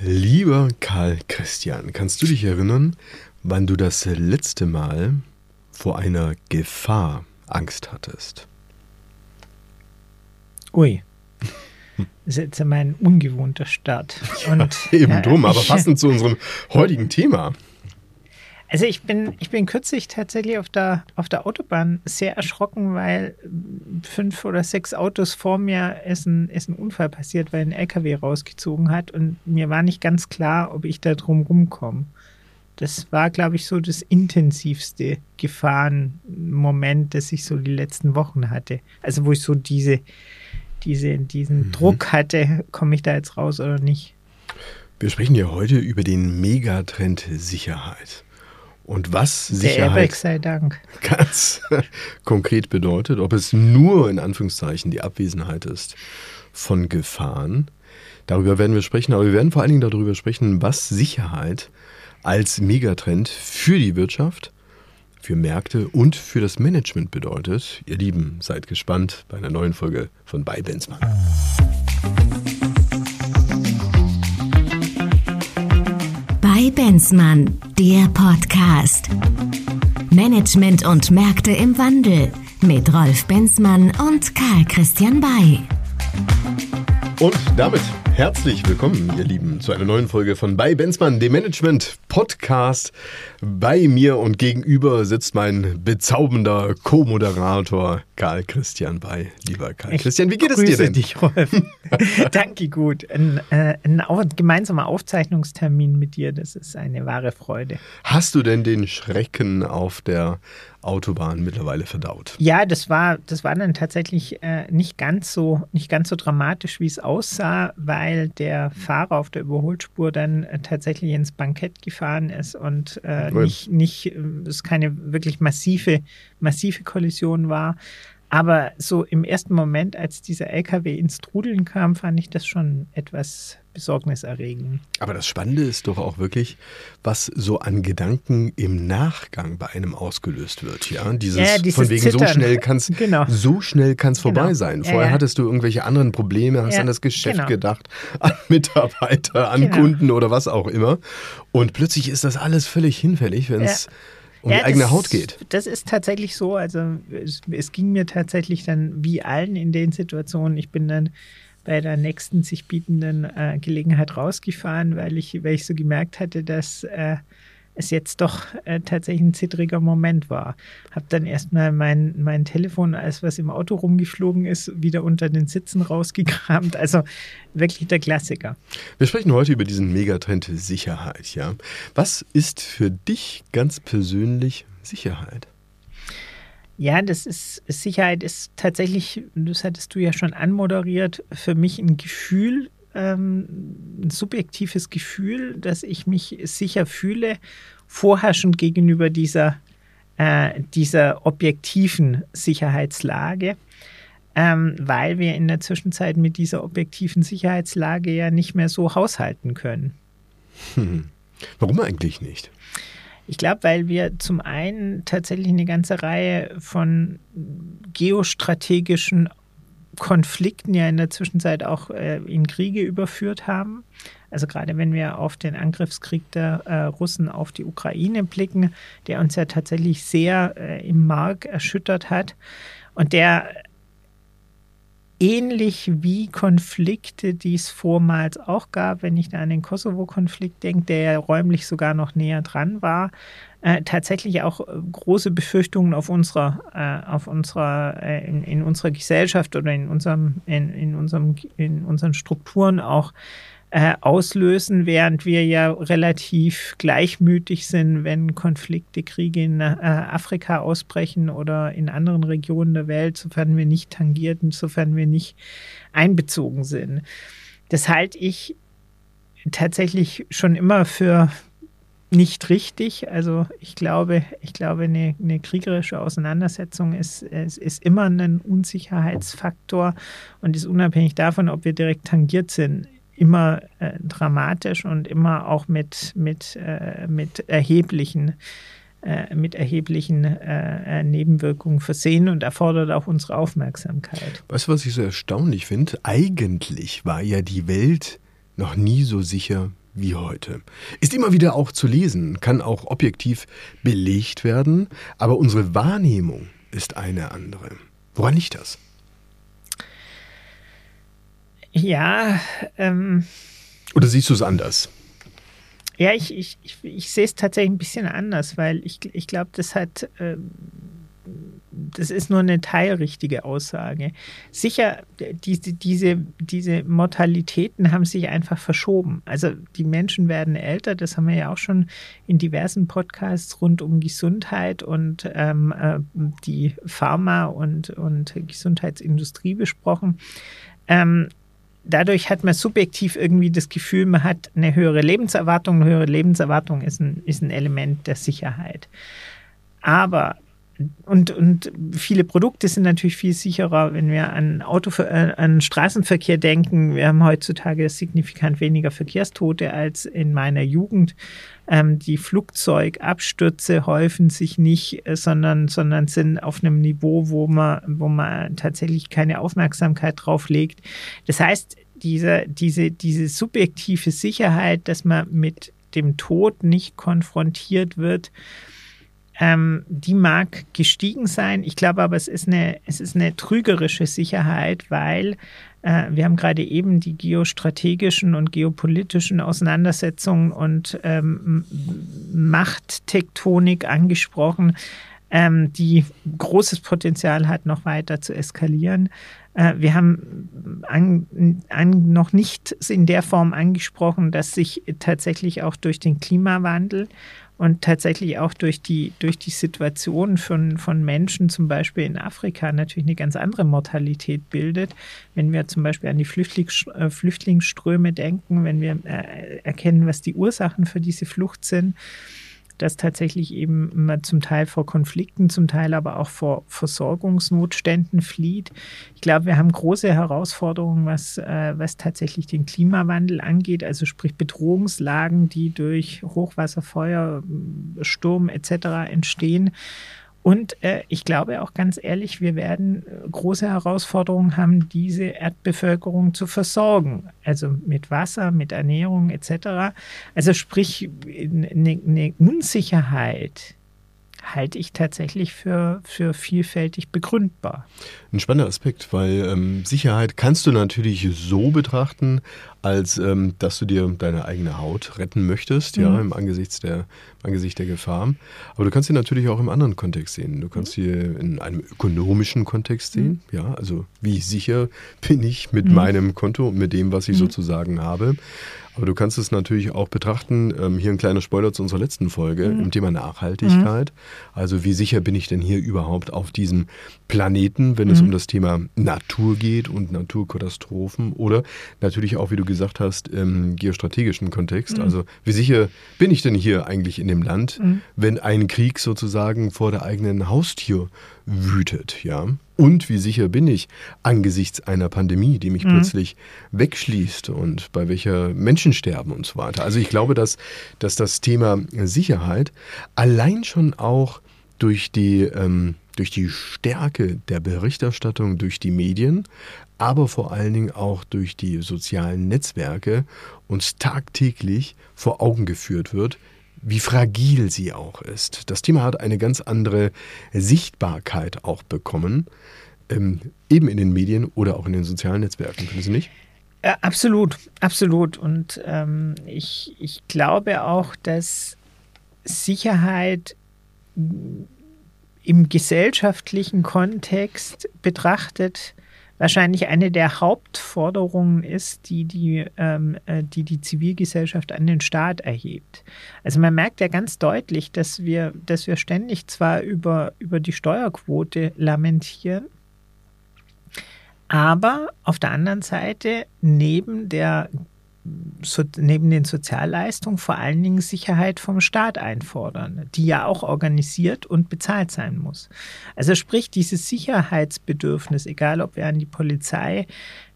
Lieber Karl Christian, kannst du dich erinnern, wann du das letzte Mal vor einer Gefahr Angst hattest? Ui. Das ist jetzt mein ungewohnter Start. Und, ja, eben drum, aber passend zu unserem heutigen Thema. Also ich bin, ich bin kürzlich tatsächlich auf der, auf der Autobahn sehr erschrocken, weil fünf oder sechs Autos vor mir ist ein, ist ein Unfall passiert, weil ein LKW rausgezogen hat und mir war nicht ganz klar, ob ich da drum rumkomme. Das war, glaube ich, so das intensivste Gefahrenmoment, das ich so die letzten Wochen hatte. Also wo ich so diese, diese, diesen mhm. Druck hatte, komme ich da jetzt raus oder nicht. Wir sprechen ja heute über den Megatrend Sicherheit. Und was Sicherheit sei Dank. ganz konkret bedeutet, ob es nur in Anführungszeichen die Abwesenheit ist von Gefahren, darüber werden wir sprechen, aber wir werden vor allen Dingen darüber sprechen, was Sicherheit als Megatrend für die Wirtschaft, für Märkte und für das Management bedeutet. Ihr Lieben, seid gespannt bei einer neuen Folge von Bei Benzmann. Bei Benzmann, der Podcast. Management und Märkte im Wandel mit Rolf Benzmann und Karl Christian Bay. Und damit herzlich willkommen, ihr Lieben, zu einer neuen Folge von Bei Benzmann, dem Management Podcast. Bei mir und gegenüber sitzt mein bezaubernder Co-Moderator Karl Christian bei. Lieber Karl ich Christian, wie geht es dir denn? dich, Rolf. Danke, gut. Ein, äh, ein gemeinsamer Aufzeichnungstermin mit dir, das ist eine wahre Freude. Hast du denn den Schrecken auf der Autobahn mittlerweile verdaut. Ja, das war, das war dann tatsächlich äh, nicht, ganz so, nicht ganz so dramatisch, wie es aussah, weil der Fahrer auf der Überholspur dann äh, tatsächlich ins Bankett gefahren ist und äh, nicht, nicht, äh, es keine wirklich massive, massive Kollision war. Aber so im ersten Moment, als dieser LKW ins Trudeln kam, fand ich das schon etwas besorgniserregend. Aber das Spannende ist doch auch wirklich, was so an Gedanken im Nachgang bei einem ausgelöst wird. Ja, dieses, ja, dieses von wegen Zittern. so schnell kann es genau. so schnell kann's vorbei genau. sein. Vorher ja, hattest du irgendwelche anderen Probleme, hast an das Geschäft genau. gedacht, an Mitarbeiter, an genau. Kunden oder was auch immer. Und plötzlich ist das alles völlig hinfällig, wenn es um ja, die eigene das, Haut geht. Das ist tatsächlich so. Also es, es, ging mir tatsächlich dann wie allen in den Situationen. Ich bin dann bei der nächsten sich bietenden äh, Gelegenheit rausgefahren, weil ich, weil ich so gemerkt hatte, dass äh, es jetzt doch äh, tatsächlich ein zittriger Moment war. Habe dann erstmal mein, mein Telefon, als was im Auto rumgeflogen ist, wieder unter den Sitzen rausgekramt. Also wirklich der Klassiker. Wir sprechen heute über diesen Megatrend Sicherheit. Ja? Was ist für dich ganz persönlich Sicherheit? Ja, das ist Sicherheit ist tatsächlich, das hattest du ja schon anmoderiert, für mich ein Gefühl, ähm, ein subjektives Gefühl, dass ich mich sicher fühle, vorherrschend gegenüber dieser, äh, dieser objektiven Sicherheitslage. Ähm, weil wir in der Zwischenzeit mit dieser objektiven Sicherheitslage ja nicht mehr so haushalten können. Hm. Warum eigentlich nicht? Ich glaube, weil wir zum einen tatsächlich eine ganze Reihe von geostrategischen Konflikten ja in der Zwischenzeit auch äh, in Kriege überführt haben. Also gerade wenn wir auf den Angriffskrieg der äh, Russen auf die Ukraine blicken, der uns ja tatsächlich sehr äh, im Mark erschüttert hat und der ähnlich wie Konflikte, die es vormals auch gab, wenn ich da an den Kosovo-Konflikt denke, der ja räumlich sogar noch näher dran war, äh, tatsächlich auch äh, große Befürchtungen auf unserer, äh, auf unserer, äh, in, in, unserer Gesellschaft oder in unserem, in, in unserem, in unseren Strukturen auch äh, auslösen, während wir ja relativ gleichmütig sind, wenn Konflikte, Kriege in äh, Afrika ausbrechen oder in anderen Regionen der Welt, sofern wir nicht tangiert und sofern wir nicht einbezogen sind. Das halte ich tatsächlich schon immer für nicht richtig. Also ich glaube, ich glaube, eine, eine kriegerische Auseinandersetzung ist, ist, ist, immer ein Unsicherheitsfaktor und ist unabhängig davon, ob wir direkt tangiert sind, immer äh, dramatisch und immer auch mit, mit, äh, mit erheblichen äh, mit erheblichen äh, Nebenwirkungen versehen und erfordert auch unsere Aufmerksamkeit. Weißt du, was ich so erstaunlich finde? Eigentlich war ja die Welt noch nie so sicher wie heute. Ist immer wieder auch zu lesen, kann auch objektiv belegt werden, aber unsere Wahrnehmung ist eine andere. Woran liegt das? Ja, ähm. Oder siehst du es anders? Ja, ich, ich, ich, ich sehe es tatsächlich ein bisschen anders, weil ich, ich glaube, das hat. Ähm, das ist nur eine teilrichtige Aussage. Sicher, diese, diese, diese Mortalitäten haben sich einfach verschoben. Also die Menschen werden älter, das haben wir ja auch schon in diversen Podcasts rund um Gesundheit und ähm, äh, die Pharma- und, und Gesundheitsindustrie besprochen. Ähm, dadurch hat man subjektiv irgendwie das Gefühl, man hat eine höhere Lebenserwartung. Eine höhere Lebenserwartung ist ein, ist ein Element der Sicherheit. Aber und, und viele Produkte sind natürlich viel sicherer, wenn wir an, Auto, äh, an Straßenverkehr denken. Wir haben heutzutage signifikant weniger Verkehrstote als in meiner Jugend. Ähm, die Flugzeugabstürze häufen sich nicht, äh, sondern, sondern sind auf einem Niveau, wo man, wo man tatsächlich keine Aufmerksamkeit drauf legt. Das heißt, diese, diese, diese subjektive Sicherheit, dass man mit dem Tod nicht konfrontiert wird, ähm, die mag gestiegen sein. Ich glaube aber, es ist eine, es ist eine trügerische Sicherheit, weil äh, wir haben gerade eben die geostrategischen und geopolitischen Auseinandersetzungen und ähm, Machttektonik angesprochen, ähm, die großes Potenzial hat, noch weiter zu eskalieren. Äh, wir haben an, an, noch nicht in der Form angesprochen, dass sich tatsächlich auch durch den Klimawandel und tatsächlich auch durch die, durch die Situation von, von Menschen, zum Beispiel in Afrika, natürlich eine ganz andere Mortalität bildet. Wenn wir zum Beispiel an die äh, Flüchtlingsströme denken, wenn wir äh, erkennen, was die Ursachen für diese Flucht sind, dass tatsächlich eben man zum Teil vor Konflikten, zum Teil aber auch vor Versorgungsnotständen flieht. Ich glaube, wir haben große Herausforderungen, was, äh, was tatsächlich den Klimawandel angeht, also sprich Bedrohungslagen, die durch Hochwasser, Feuer, Sturm etc. entstehen. Und äh, ich glaube auch ganz ehrlich, wir werden äh, große Herausforderungen haben, diese Erdbevölkerung zu versorgen. Also mit Wasser, mit Ernährung etc. Also sprich, eine, eine Unsicherheit halte ich tatsächlich für, für vielfältig begründbar. Ein spannender Aspekt, weil ähm, Sicherheit kannst du natürlich so betrachten, als ähm, dass du dir deine eigene Haut retten möchtest, mhm. ja, im Angesicht der, im Angesicht der Gefahr. Aber du kannst sie natürlich auch im anderen Kontext sehen. Du kannst sie in einem ökonomischen Kontext sehen, mhm. ja, also wie sicher bin ich mit mhm. meinem Konto und mit dem, was ich mhm. sozusagen habe. Aber du kannst es natürlich auch betrachten, ähm, hier ein kleiner Spoiler zu unserer letzten Folge mhm. im Thema Nachhaltigkeit. Mhm. Also wie sicher bin ich denn hier überhaupt auf diesem Planeten, wenn mhm. es um das Thema Natur geht und Naturkatastrophen oder natürlich auch, wie du gesagt hast, im geostrategischen Kontext. Mhm. Also wie sicher bin ich denn hier eigentlich in dem Land, mhm. wenn ein Krieg sozusagen vor der eigenen Haustür wütet, ja? Und wie sicher bin ich angesichts einer Pandemie, die mich mhm. plötzlich wegschließt und bei welcher Menschen sterben und so weiter. Also ich glaube, dass, dass das Thema Sicherheit allein schon auch durch die, ähm, durch die Stärke der Berichterstattung durch die Medien, aber vor allen Dingen auch durch die sozialen Netzwerke uns tagtäglich vor Augen geführt wird, wie fragil sie auch ist. Das Thema hat eine ganz andere Sichtbarkeit auch bekommen, ähm, eben in den Medien oder auch in den sozialen Netzwerken, finden Sie nicht? Ja, absolut, absolut. Und ähm, ich, ich glaube auch, dass Sicherheit im gesellschaftlichen Kontext betrachtet wahrscheinlich eine der Hauptforderungen ist, die die, ähm, äh, die die Zivilgesellschaft an den Staat erhebt. Also man merkt ja ganz deutlich, dass wir, dass wir ständig zwar über, über die Steuerquote lamentieren, aber auf der anderen Seite neben der so, neben den Sozialleistungen vor allen Dingen Sicherheit vom Staat einfordern, die ja auch organisiert und bezahlt sein muss. Also sprich, dieses Sicherheitsbedürfnis, egal ob wir an die Polizei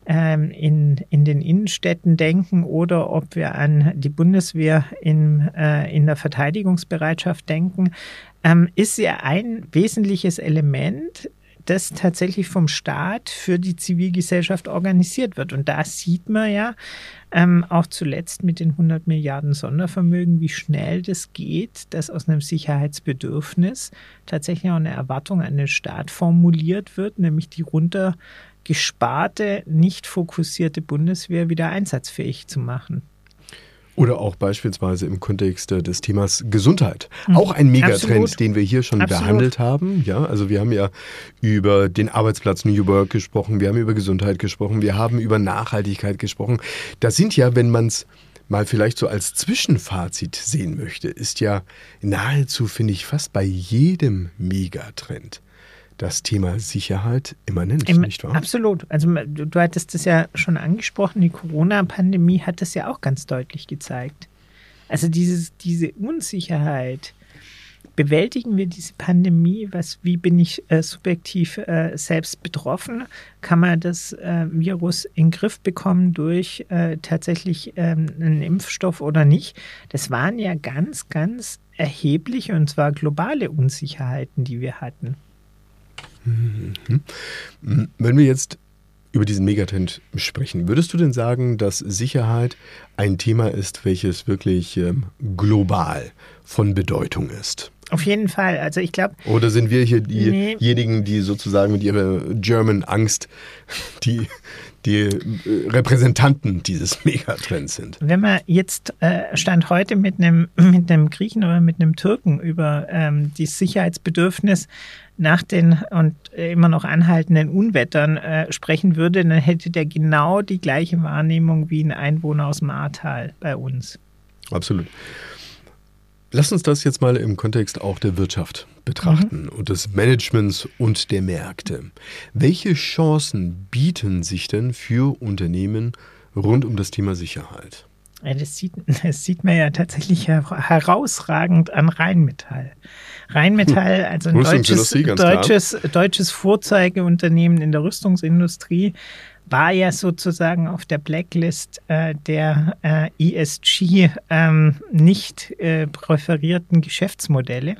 ähm, in, in den Innenstädten denken oder ob wir an die Bundeswehr in, äh, in der Verteidigungsbereitschaft denken, ähm, ist ja ein wesentliches Element das tatsächlich vom Staat für die Zivilgesellschaft organisiert wird. Und da sieht man ja ähm, auch zuletzt mit den 100 Milliarden Sondervermögen, wie schnell das geht, dass aus einem Sicherheitsbedürfnis tatsächlich auch eine Erwartung an den Staat formuliert wird, nämlich die runtergesparte, nicht fokussierte Bundeswehr wieder einsatzfähig zu machen. Oder auch beispielsweise im Kontext des Themas Gesundheit. Mhm. Auch ein Megatrend, Absolut. den wir hier schon Absolut. behandelt haben. Ja, also wir haben ja über den Arbeitsplatz New Work gesprochen, wir haben über Gesundheit gesprochen, wir haben über Nachhaltigkeit gesprochen. Das sind ja, wenn man es mal vielleicht so als Zwischenfazit sehen möchte, ist ja nahezu, finde ich, fast bei jedem Megatrend das Thema Sicherheit immanent, Im, nicht wahr? Absolut. Also du, du hattest das ja schon angesprochen, die Corona-Pandemie hat das ja auch ganz deutlich gezeigt. Also dieses, diese Unsicherheit, bewältigen wir diese Pandemie? Was, wie bin ich äh, subjektiv äh, selbst betroffen? Kann man das äh, Virus in den Griff bekommen durch äh, tatsächlich ähm, einen Impfstoff oder nicht? Das waren ja ganz, ganz erhebliche und zwar globale Unsicherheiten, die wir hatten. Mhm. Wenn wir jetzt über diesen Megatrend sprechen, würdest du denn sagen, dass Sicherheit ein Thema ist, welches wirklich ähm, global von Bedeutung ist? Auf jeden Fall. Also ich glaube. Oder sind wir hier diejenigen, nee. die sozusagen mit ihrer German Angst die, die äh, Repräsentanten dieses Megatrends sind? Wenn man jetzt äh, stand heute mit einem mit einem Griechen oder mit einem Türken über ähm, das Sicherheitsbedürfnis nach den und immer noch anhaltenden Unwettern äh, sprechen würde, dann hätte der genau die gleiche Wahrnehmung wie ein Einwohner aus dem Ahrtal bei uns. Absolut. Lass uns das jetzt mal im Kontext auch der Wirtschaft betrachten mhm. und des Managements und der Märkte. Welche Chancen bieten sich denn für Unternehmen rund um das Thema Sicherheit? Das, sieht, das sieht man ja tatsächlich herausragend an Rheinmetall. Rheinmetall, hm. also ein deutsches, deutsches, deutsches Vorzeigeunternehmen in der Rüstungsindustrie, war ja sozusagen auf der Blacklist äh, der äh, ESG ähm, nicht äh, präferierten Geschäftsmodelle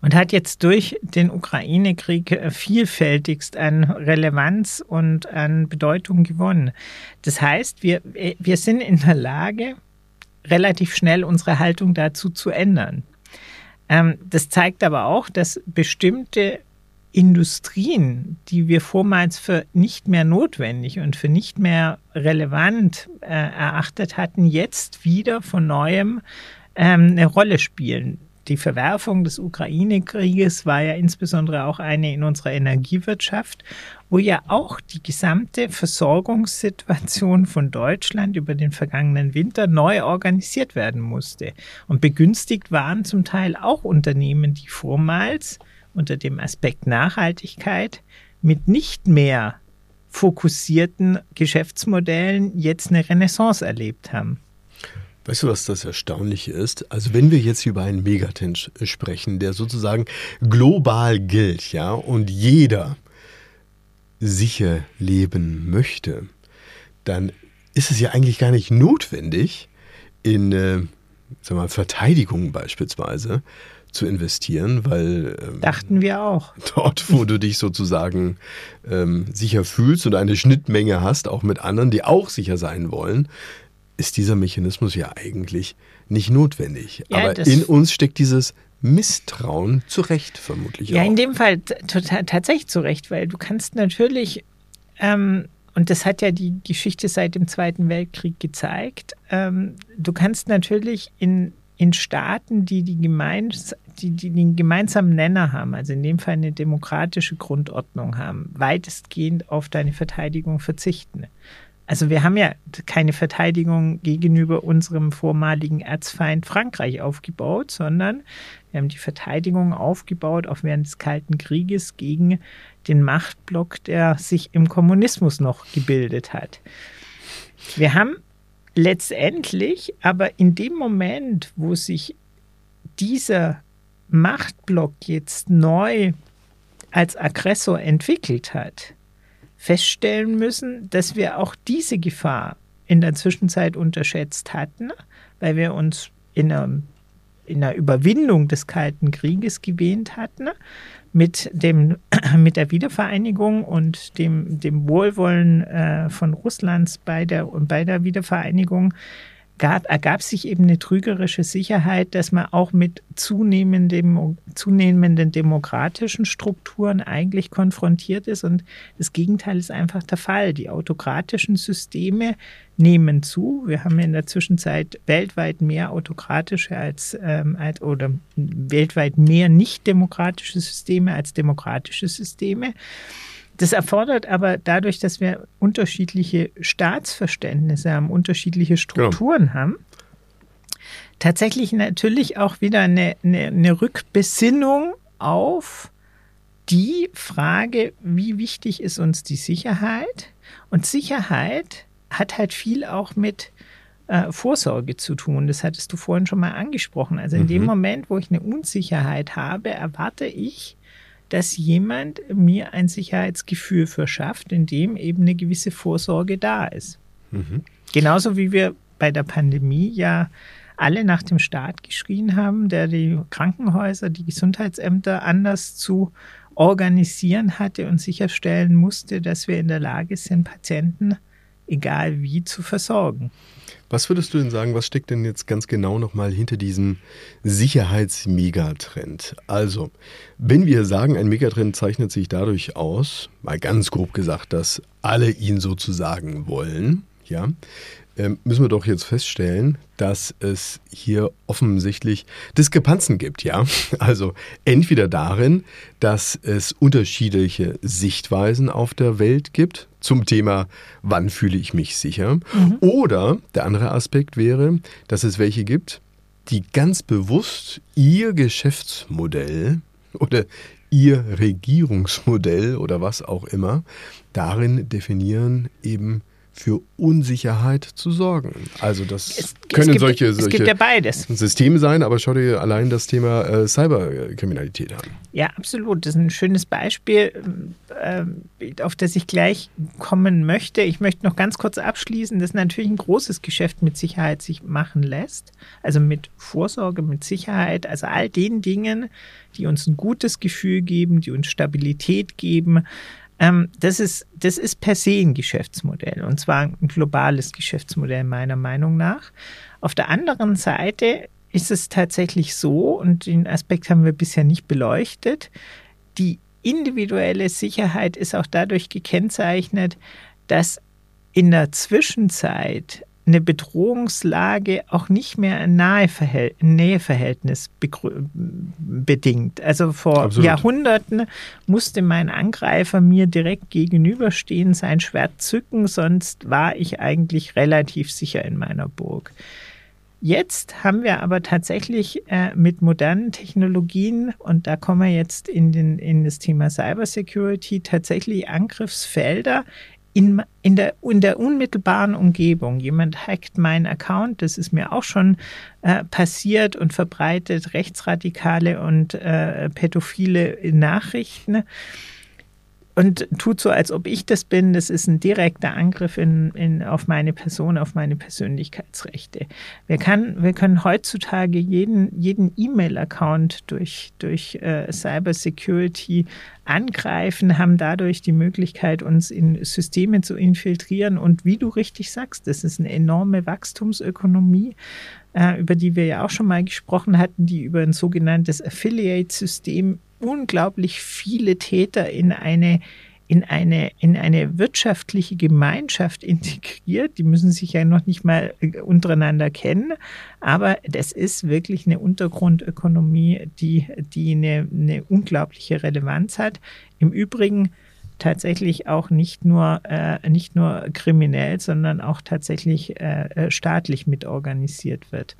und hat jetzt durch den Ukraine-Krieg äh, vielfältigst an Relevanz und an Bedeutung gewonnen. Das heißt, wir, äh, wir sind in der Lage, relativ schnell unsere Haltung dazu zu ändern. Ähm, das zeigt aber auch, dass bestimmte Industrien, die wir vormals für nicht mehr notwendig und für nicht mehr relevant äh, erachtet hatten, jetzt wieder von neuem ähm, eine Rolle spielen die Verwerfung des Ukraine-Krieges war ja insbesondere auch eine in unserer Energiewirtschaft, wo ja auch die gesamte Versorgungssituation von Deutschland über den vergangenen Winter neu organisiert werden musste. Und begünstigt waren zum Teil auch Unternehmen, die vormals unter dem Aspekt Nachhaltigkeit mit nicht mehr fokussierten Geschäftsmodellen jetzt eine Renaissance erlebt haben. Weißt du, was das Erstaunliche ist? Also wenn wir jetzt über einen Megatrend sprechen, der sozusagen global gilt, ja, und jeder sicher leben möchte, dann ist es ja eigentlich gar nicht notwendig, in äh, sag mal, Verteidigung beispielsweise zu investieren, weil ähm, dachten wir auch dort, wo du dich sozusagen ähm, sicher fühlst und eine Schnittmenge hast, auch mit anderen, die auch sicher sein wollen, ist dieser Mechanismus ja eigentlich nicht notwendig. Ja, Aber in uns steckt dieses Misstrauen zu Recht vermutlich ja, auch. In dem Fall tatsächlich zu Recht, weil du kannst natürlich, ähm, und das hat ja die Geschichte seit dem Zweiten Weltkrieg gezeigt, ähm, du kannst natürlich in, in Staaten, die, die, gemeins, die, die den gemeinsamen Nenner haben, also in dem Fall eine demokratische Grundordnung haben, weitestgehend auf deine Verteidigung verzichten. Also wir haben ja keine Verteidigung gegenüber unserem vormaligen Erzfeind Frankreich aufgebaut, sondern wir haben die Verteidigung aufgebaut, auch während des Kalten Krieges, gegen den Machtblock, der sich im Kommunismus noch gebildet hat. Wir haben letztendlich aber in dem Moment, wo sich dieser Machtblock jetzt neu als Aggressor entwickelt hat, feststellen müssen, dass wir auch diese Gefahr in der Zwischenzeit unterschätzt hatten, weil wir uns in einer in der Überwindung des Kalten Krieges gewähnt hatten, mit, dem, mit der Wiedervereinigung und dem, dem Wohlwollen äh, von Russlands bei der, bei der Wiedervereinigung gab, ergab sich eben eine trügerische Sicherheit, dass man auch mit zunehmendem, zunehmenden demokratischen Strukturen eigentlich konfrontiert ist. Und das Gegenteil ist einfach der Fall. Die autokratischen Systeme nehmen zu. Wir haben in der Zwischenzeit weltweit mehr autokratische als, ähm, als oder weltweit mehr nicht demokratische Systeme als demokratische Systeme. Das erfordert aber dadurch, dass wir unterschiedliche Staatsverständnisse haben, unterschiedliche genau. Strukturen genau. haben, tatsächlich natürlich auch wieder eine, eine, eine Rückbesinnung auf die Frage, wie wichtig ist uns die Sicherheit? Und Sicherheit hat halt viel auch mit äh, Vorsorge zu tun. Das hattest du vorhin schon mal angesprochen. Also in mhm. dem Moment, wo ich eine Unsicherheit habe, erwarte ich, dass jemand mir ein Sicherheitsgefühl verschafft, in dem eben eine gewisse Vorsorge da ist. Mhm. Genauso wie wir bei der Pandemie ja alle nach dem Staat geschrien haben, der die Krankenhäuser, die Gesundheitsämter anders zu organisieren hatte und sicherstellen musste, dass wir in der Lage sind, Patienten egal wie zu versorgen. Was würdest du denn sagen, was steckt denn jetzt ganz genau nochmal hinter diesem Sicherheitsmegatrend? Also, wenn wir sagen, ein Megatrend zeichnet sich dadurch aus, mal ganz grob gesagt, dass alle ihn sozusagen wollen, ja, müssen wir doch jetzt feststellen, dass es hier offensichtlich Diskrepanzen gibt, ja. Also entweder darin, dass es unterschiedliche Sichtweisen auf der Welt gibt zum Thema, wann fühle ich mich sicher. Mhm. Oder der andere Aspekt wäre, dass es welche gibt, die ganz bewusst ihr Geschäftsmodell oder ihr Regierungsmodell oder was auch immer darin definieren, eben für Unsicherheit zu sorgen. Also das es, können es gibt, solche, solche ja Systeme sein, aber schau dir allein das Thema äh, Cyberkriminalität an. Ja, absolut. Das ist ein schönes Beispiel, äh, auf das ich gleich kommen möchte. Ich möchte noch ganz kurz abschließen, dass natürlich ein großes Geschäft mit Sicherheit sich machen lässt. Also mit Vorsorge, mit Sicherheit, also all den Dingen, die uns ein gutes Gefühl geben, die uns Stabilität geben, ähm, das, ist, das ist per se ein Geschäftsmodell und zwar ein globales Geschäftsmodell meiner Meinung nach. Auf der anderen Seite ist es tatsächlich so, und den Aspekt haben wir bisher nicht beleuchtet, die individuelle Sicherheit ist auch dadurch gekennzeichnet, dass in der Zwischenzeit eine Bedrohungslage auch nicht mehr ein Näheverhältnis bedingt. Also vor Absolut. Jahrhunderten musste mein Angreifer mir direkt gegenüberstehen, sein Schwert zücken, sonst war ich eigentlich relativ sicher in meiner Burg. Jetzt haben wir aber tatsächlich äh, mit modernen Technologien, und da kommen wir jetzt in, den, in das Thema Cybersecurity, tatsächlich Angriffsfelder, in, in, der, in der unmittelbaren Umgebung. Jemand hackt meinen Account, das ist mir auch schon äh, passiert und verbreitet rechtsradikale und äh, pädophile Nachrichten und tut so, als ob ich das bin. Das ist ein direkter Angriff in, in, auf meine Person, auf meine Persönlichkeitsrechte. Wir, kann, wir können heutzutage jeden, jeden E-Mail-Account durch, durch äh, Cybersecurity angreifen, haben dadurch die Möglichkeit, uns in Systeme zu infiltrieren. Und wie du richtig sagst, das ist eine enorme Wachstumsökonomie, äh, über die wir ja auch schon mal gesprochen hatten, die über ein sogenanntes Affiliate-System unglaublich viele Täter in eine in eine, in eine wirtschaftliche Gemeinschaft integriert. Die müssen sich ja noch nicht mal äh, untereinander kennen, aber das ist wirklich eine Untergrundökonomie, die, die eine, eine unglaubliche Relevanz hat. Im Übrigen tatsächlich auch nicht nur, äh, nicht nur kriminell, sondern auch tatsächlich äh, äh staatlich mitorganisiert wird.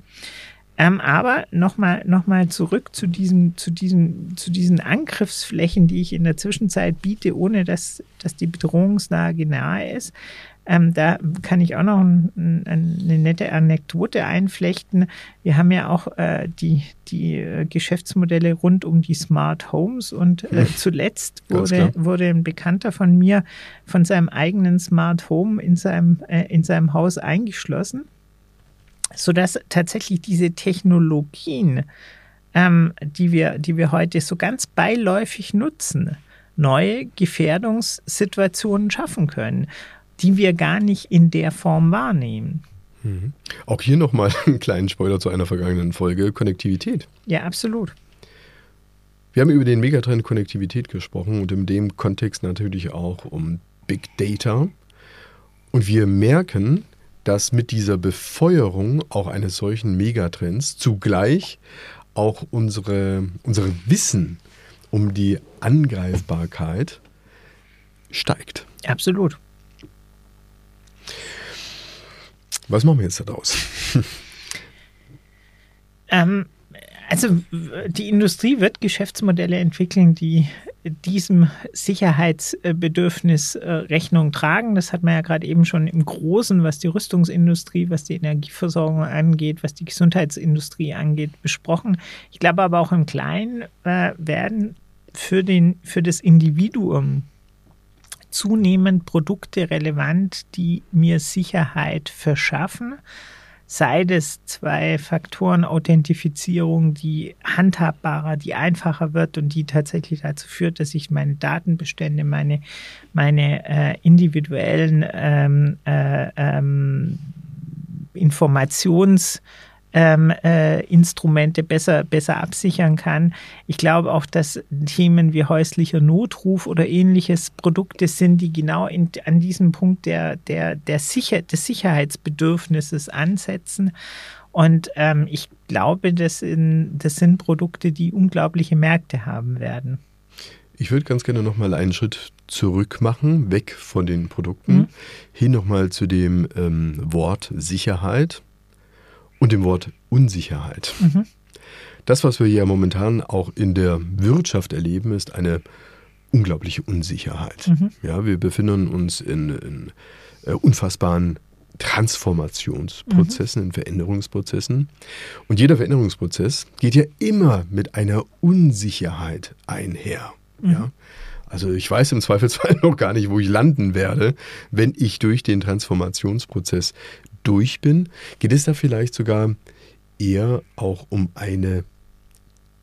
Ähm, aber nochmal noch mal zurück zu, diesem, zu, diesem, zu diesen Angriffsflächen, die ich in der Zwischenzeit biete, ohne dass, dass die Bedrohungslage nahe ist. Ähm, da kann ich auch noch ein, ein, eine nette Anekdote einflechten. Wir haben ja auch äh, die, die äh, Geschäftsmodelle rund um die Smart Homes und äh, zuletzt wurde, wurde ein Bekannter von mir von seinem eigenen Smart Home in seinem, äh, in seinem Haus eingeschlossen sodass tatsächlich diese Technologien, ähm, die, wir, die wir heute so ganz beiläufig nutzen, neue Gefährdungssituationen schaffen können, die wir gar nicht in der Form wahrnehmen. Mhm. Auch hier nochmal einen kleinen Spoiler zu einer vergangenen Folge: Konnektivität. Ja, absolut. Wir haben über den Megatrend Konnektivität gesprochen und in dem Kontext natürlich auch um Big Data. Und wir merken, dass mit dieser Befeuerung auch eines solchen Megatrends zugleich auch unsere, unsere Wissen um die Angreifbarkeit steigt. Absolut. Was machen wir jetzt daraus? ähm, also die Industrie wird Geschäftsmodelle entwickeln, die diesem Sicherheitsbedürfnis äh, Rechnung tragen. Das hat man ja gerade eben schon im Großen, was die Rüstungsindustrie, was die Energieversorgung angeht, was die Gesundheitsindustrie angeht, besprochen. Ich glaube aber auch im Kleinen äh, werden für, den, für das Individuum zunehmend Produkte relevant, die mir Sicherheit verschaffen sei es zwei Faktoren Authentifizierung, die handhabbarer, die einfacher wird und die tatsächlich dazu führt, dass ich meine Datenbestände, meine, meine äh, individuellen ähm, äh, ähm, Informations- ähm, äh, Instrumente besser, besser absichern kann. Ich glaube auch, dass Themen wie häuslicher Notruf oder ähnliches Produkte sind, die genau in, an diesem Punkt der, der, der Sicher, des Sicherheitsbedürfnisses ansetzen. Und ähm, ich glaube, das, in, das sind Produkte, die unglaubliche Märkte haben werden. Ich würde ganz gerne nochmal einen Schritt zurück machen, weg von den Produkten, mhm. hin nochmal zu dem ähm, Wort Sicherheit und dem Wort Unsicherheit. Mhm. Das, was wir ja momentan auch in der Wirtschaft erleben, ist eine unglaubliche Unsicherheit. Mhm. Ja, wir befinden uns in, in äh, unfassbaren Transformationsprozessen, mhm. in Veränderungsprozessen. Und jeder Veränderungsprozess geht ja immer mit einer Unsicherheit einher. Mhm. Ja? Also ich weiß im Zweifelsfall noch gar nicht, wo ich landen werde, wenn ich durch den Transformationsprozess durch bin, geht es da vielleicht sogar eher auch um eine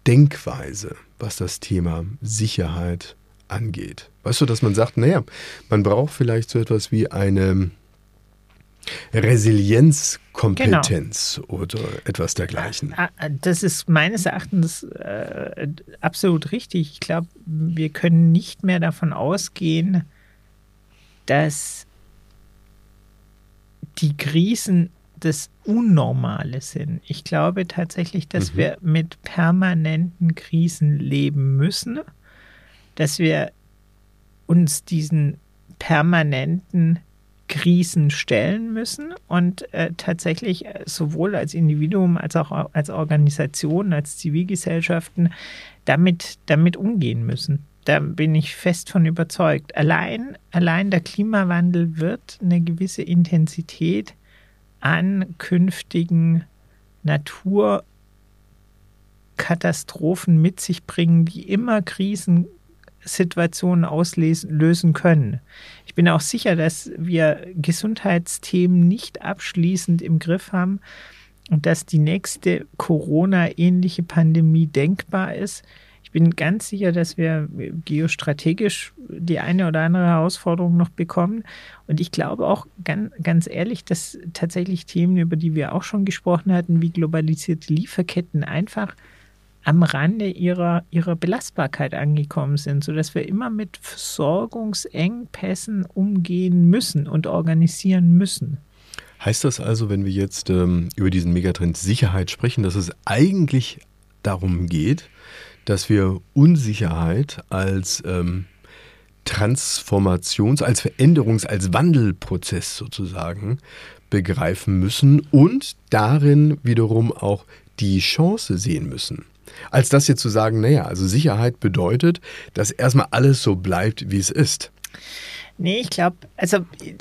Denkweise, was das Thema Sicherheit angeht. Weißt du, dass man sagt, naja, man braucht vielleicht so etwas wie eine Resilienzkompetenz genau. oder etwas dergleichen. Ah, ah, das ist meines Erachtens äh, absolut richtig. Ich glaube, wir können nicht mehr davon ausgehen, dass die Krisen das Unnormale sind. Ich glaube tatsächlich, dass mhm. wir mit permanenten Krisen leben müssen, dass wir uns diesen permanenten Krisen stellen müssen und äh, tatsächlich äh, sowohl als Individuum als auch als Organisation, als Zivilgesellschaften damit, damit umgehen müssen. Da bin ich fest von überzeugt. Allein, allein der Klimawandel wird eine gewisse Intensität an künftigen Naturkatastrophen mit sich bringen, die immer Krisensituationen auslösen können. Ich bin auch sicher, dass wir Gesundheitsthemen nicht abschließend im Griff haben und dass die nächste Corona-ähnliche Pandemie denkbar ist bin ganz sicher, dass wir geostrategisch die eine oder andere Herausforderung noch bekommen. Und ich glaube auch ganz, ganz ehrlich, dass tatsächlich Themen, über die wir auch schon gesprochen hatten, wie globalisierte Lieferketten einfach am Rande ihrer, ihrer Belastbarkeit angekommen sind, sodass wir immer mit Versorgungsengpässen umgehen müssen und organisieren müssen. Heißt das also, wenn wir jetzt ähm, über diesen Megatrend Sicherheit sprechen, dass es eigentlich darum geht, dass wir Unsicherheit als ähm, Transformations-, als Veränderungs-, als Wandelprozess sozusagen begreifen müssen und darin wiederum auch die Chance sehen müssen. Als das jetzt zu sagen, naja, also Sicherheit bedeutet, dass erstmal alles so bleibt, wie es ist. Nee, ich glaube, also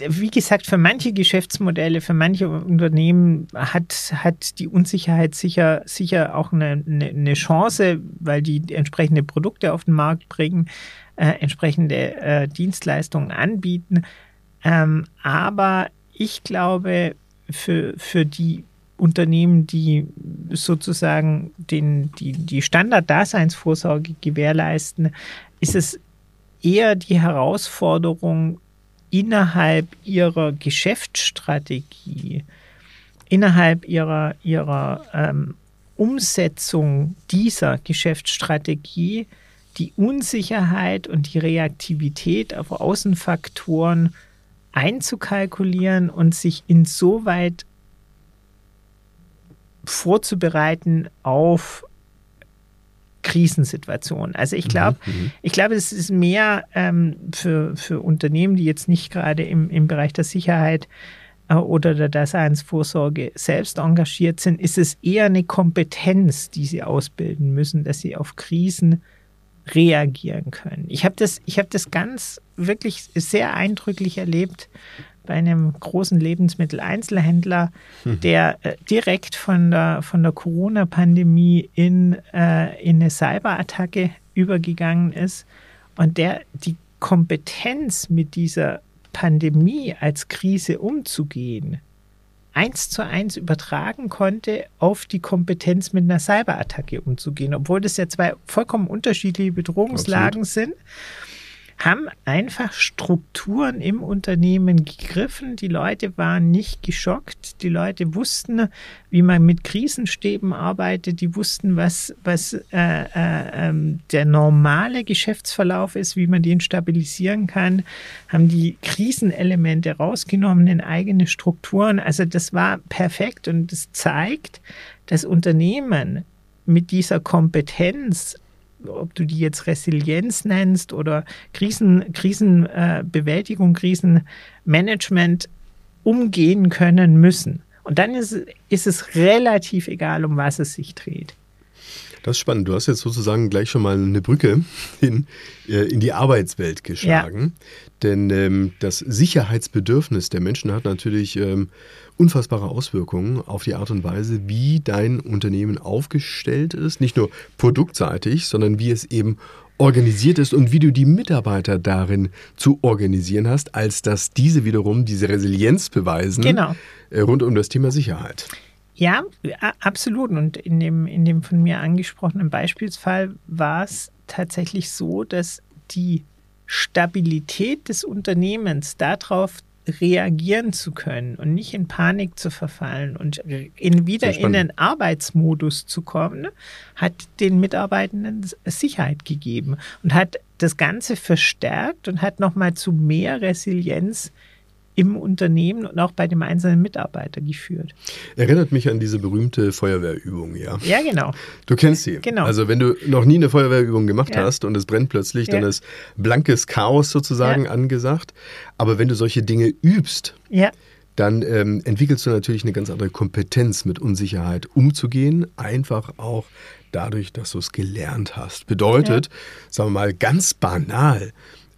wie gesagt, für manche Geschäftsmodelle, für manche Unternehmen hat, hat die Unsicherheit sicher, sicher auch eine, eine, eine Chance, weil die entsprechende Produkte auf den Markt bringen, äh, entsprechende äh, Dienstleistungen anbieten. Ähm, aber ich glaube, für, für die Unternehmen, die sozusagen den, die, die Standard-Daseinsvorsorge gewährleisten, ist es eher die Herausforderung, innerhalb ihrer Geschäftsstrategie, innerhalb ihrer, ihrer ähm, Umsetzung dieser Geschäftsstrategie die Unsicherheit und die Reaktivität auf Außenfaktoren einzukalkulieren und sich insoweit vorzubereiten auf Krisensituationen. Also ich glaube, mhm, mhm. ich glaube, es ist mehr ähm, für, für Unternehmen, die jetzt nicht gerade im, im Bereich der Sicherheit äh, oder der Daseinsvorsorge selbst engagiert sind, ist es eher eine Kompetenz, die sie ausbilden müssen, dass sie auf Krisen reagieren können. Ich habe das, ich habe das ganz wirklich sehr eindrücklich erlebt bei einem großen Lebensmitteleinzelhändler, mhm. der äh, direkt von der, von der Corona-Pandemie in, äh, in eine Cyberattacke übergegangen ist und der die Kompetenz mit dieser Pandemie als Krise umzugehen, eins zu eins übertragen konnte auf die Kompetenz mit einer Cyberattacke umzugehen, obwohl das ja zwei vollkommen unterschiedliche Bedrohungslagen Absolut. sind haben einfach Strukturen im Unternehmen gegriffen. Die Leute waren nicht geschockt. Die Leute wussten, wie man mit Krisenstäben arbeitet. Die wussten, was, was äh, äh, äh, der normale Geschäftsverlauf ist, wie man den stabilisieren kann. Haben die Krisenelemente rausgenommen in eigene Strukturen. Also das war perfekt und das zeigt, dass Unternehmen mit dieser Kompetenz ob du die jetzt Resilienz nennst oder Krisen, Krisenbewältigung, Krisenmanagement umgehen können müssen. Und dann ist, ist es relativ egal, um was es sich dreht. Das ist spannend. Du hast jetzt sozusagen gleich schon mal eine Brücke in, äh, in die Arbeitswelt geschlagen. Ja. Denn ähm, das Sicherheitsbedürfnis der Menschen hat natürlich ähm, unfassbare Auswirkungen auf die Art und Weise, wie dein Unternehmen aufgestellt ist. Nicht nur produktseitig, sondern wie es eben organisiert ist und wie du die Mitarbeiter darin zu organisieren hast, als dass diese wiederum diese Resilienz beweisen genau. Äh, rund um das Thema Sicherheit. Ja, absolut. Und in dem, in dem von mir angesprochenen Beispielsfall war es tatsächlich so, dass die Stabilität des Unternehmens darauf reagieren zu können und nicht in Panik zu verfallen und in, wieder in den Arbeitsmodus zu kommen, hat den Mitarbeitenden Sicherheit gegeben und hat das Ganze verstärkt und hat nochmal zu mehr Resilienz im Unternehmen und auch bei dem einzelnen Mitarbeiter geführt. Erinnert mich an diese berühmte Feuerwehrübung, ja. Ja, genau. Du kennst sie. Genau. Also wenn du noch nie eine Feuerwehrübung gemacht ja. hast und es brennt plötzlich, ja. dann ist blankes Chaos sozusagen ja. angesagt. Aber wenn du solche Dinge übst, ja dann ähm, entwickelst du natürlich eine ganz andere Kompetenz, mit Unsicherheit umzugehen. Einfach auch dadurch, dass du es gelernt hast. Bedeutet, ja. sagen wir mal ganz banal,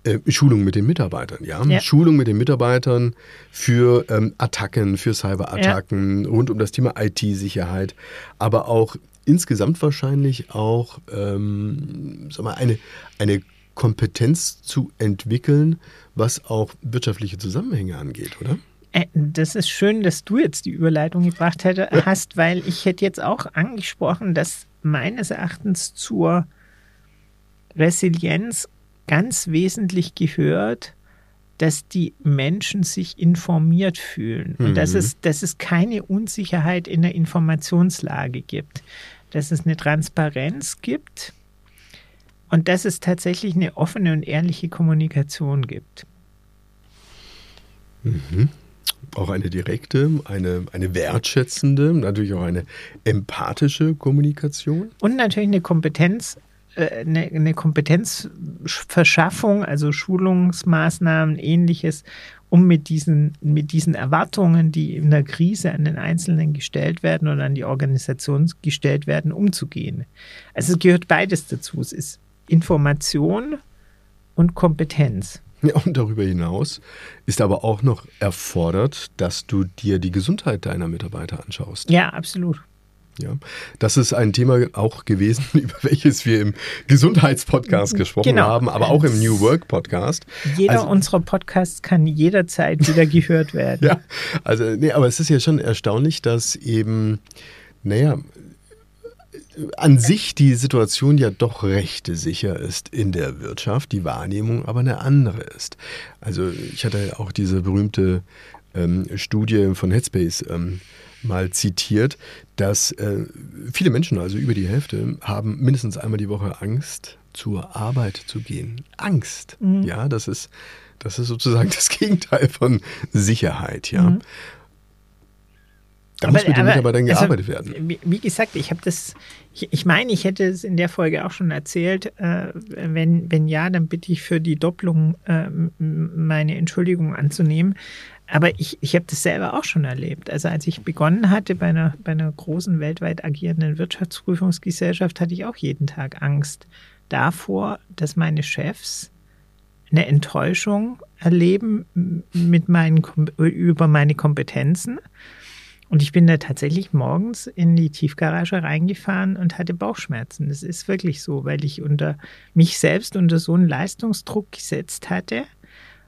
äh, Schulung mit den Mitarbeitern, ja? ja. Schulung mit den Mitarbeitern für ähm, Attacken, für Cyberattacken, ja. rund um das Thema IT-Sicherheit, aber auch insgesamt wahrscheinlich auch ähm, sag mal, eine, eine Kompetenz zu entwickeln, was auch wirtschaftliche Zusammenhänge angeht, oder? Äh, das ist schön, dass du jetzt die Überleitung gebracht hätte, hast, weil ich hätte jetzt auch angesprochen, dass meines Erachtens zur Resilienz ganz wesentlich gehört, dass die Menschen sich informiert fühlen und mhm. dass, es, dass es keine Unsicherheit in der Informationslage gibt, dass es eine Transparenz gibt und dass es tatsächlich eine offene und ehrliche Kommunikation gibt. Mhm. Auch eine direkte, eine, eine wertschätzende, natürlich auch eine empathische Kommunikation. Und natürlich eine Kompetenz, eine, äh, eine Kompetenzverschaffung, also Schulungsmaßnahmen, ähnliches, um mit diesen, mit diesen Erwartungen, die in der Krise an den Einzelnen gestellt werden oder an die Organisation gestellt werden, umzugehen. Also es gehört beides dazu. Es ist Information und Kompetenz. Ja, und darüber hinaus ist aber auch noch erfordert, dass du dir die Gesundheit deiner Mitarbeiter anschaust. Ja, absolut. Ja, das ist ein Thema auch gewesen, über welches wir im Gesundheitspodcast gesprochen genau. haben, aber auch im New Work Podcast. Jeder also, unserer Podcasts kann jederzeit wieder gehört werden. ja, also nee, aber es ist ja schon erstaunlich, dass eben, naja, an sich die Situation ja doch recht sicher ist in der Wirtschaft, die Wahrnehmung aber eine andere ist. Also ich hatte auch diese berühmte ähm, Studie von Headspace ähm, mal zitiert, dass äh, viele Menschen, also über die Hälfte, haben mindestens einmal die Woche Angst, zur Arbeit zu gehen. Angst. Mhm. Ja, das ist, das ist sozusagen das Gegenteil von Sicherheit, ja. Mhm. Da aber, muss mit den Mitarbeitern also, gearbeitet werden. Wie, wie gesagt, ich habe das, ich, ich, meine, ich hätte es in der Folge auch schon erzählt. Äh, wenn, wenn ja, dann bitte ich für die Doppelung äh, meine Entschuldigung anzunehmen. Aber ich, ich habe das selber auch schon erlebt. Also als ich begonnen hatte bei einer, bei einer großen weltweit agierenden Wirtschaftsprüfungsgesellschaft, hatte ich auch jeden Tag Angst davor, dass meine Chefs eine Enttäuschung erleben mit meinen, über meine Kompetenzen. Und ich bin da tatsächlich morgens in die Tiefgarage reingefahren und hatte Bauchschmerzen. Das ist wirklich so, weil ich unter mich selbst unter so einen Leistungsdruck gesetzt hatte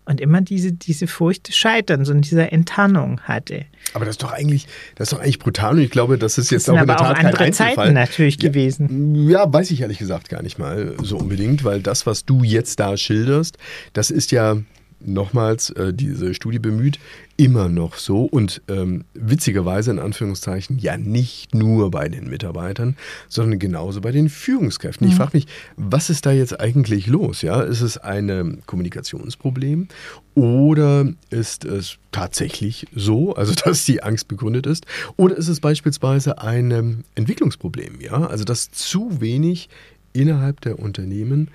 und immer diese, diese Furcht des Scheiterns und dieser Enttarnung hatte. Aber das ist doch eigentlich, das ist doch eigentlich brutal und ich glaube, das ist jetzt das auch in der Tat auch andere kein Zeiten natürlich ja, gewesen. Ja, weiß ich ehrlich gesagt gar nicht mal so unbedingt, weil das, was du jetzt da schilderst, das ist ja nochmals äh, diese Studie bemüht, immer noch so und ähm, witzigerweise in Anführungszeichen ja nicht nur bei den Mitarbeitern, sondern genauso bei den Führungskräften. Mhm. Ich frage mich, was ist da jetzt eigentlich los? Ja, ist es ein Kommunikationsproblem oder ist es tatsächlich so, also dass die Angst begründet ist, oder ist es beispielsweise ein ähm, Entwicklungsproblem? Ja, also dass zu wenig innerhalb der Unternehmen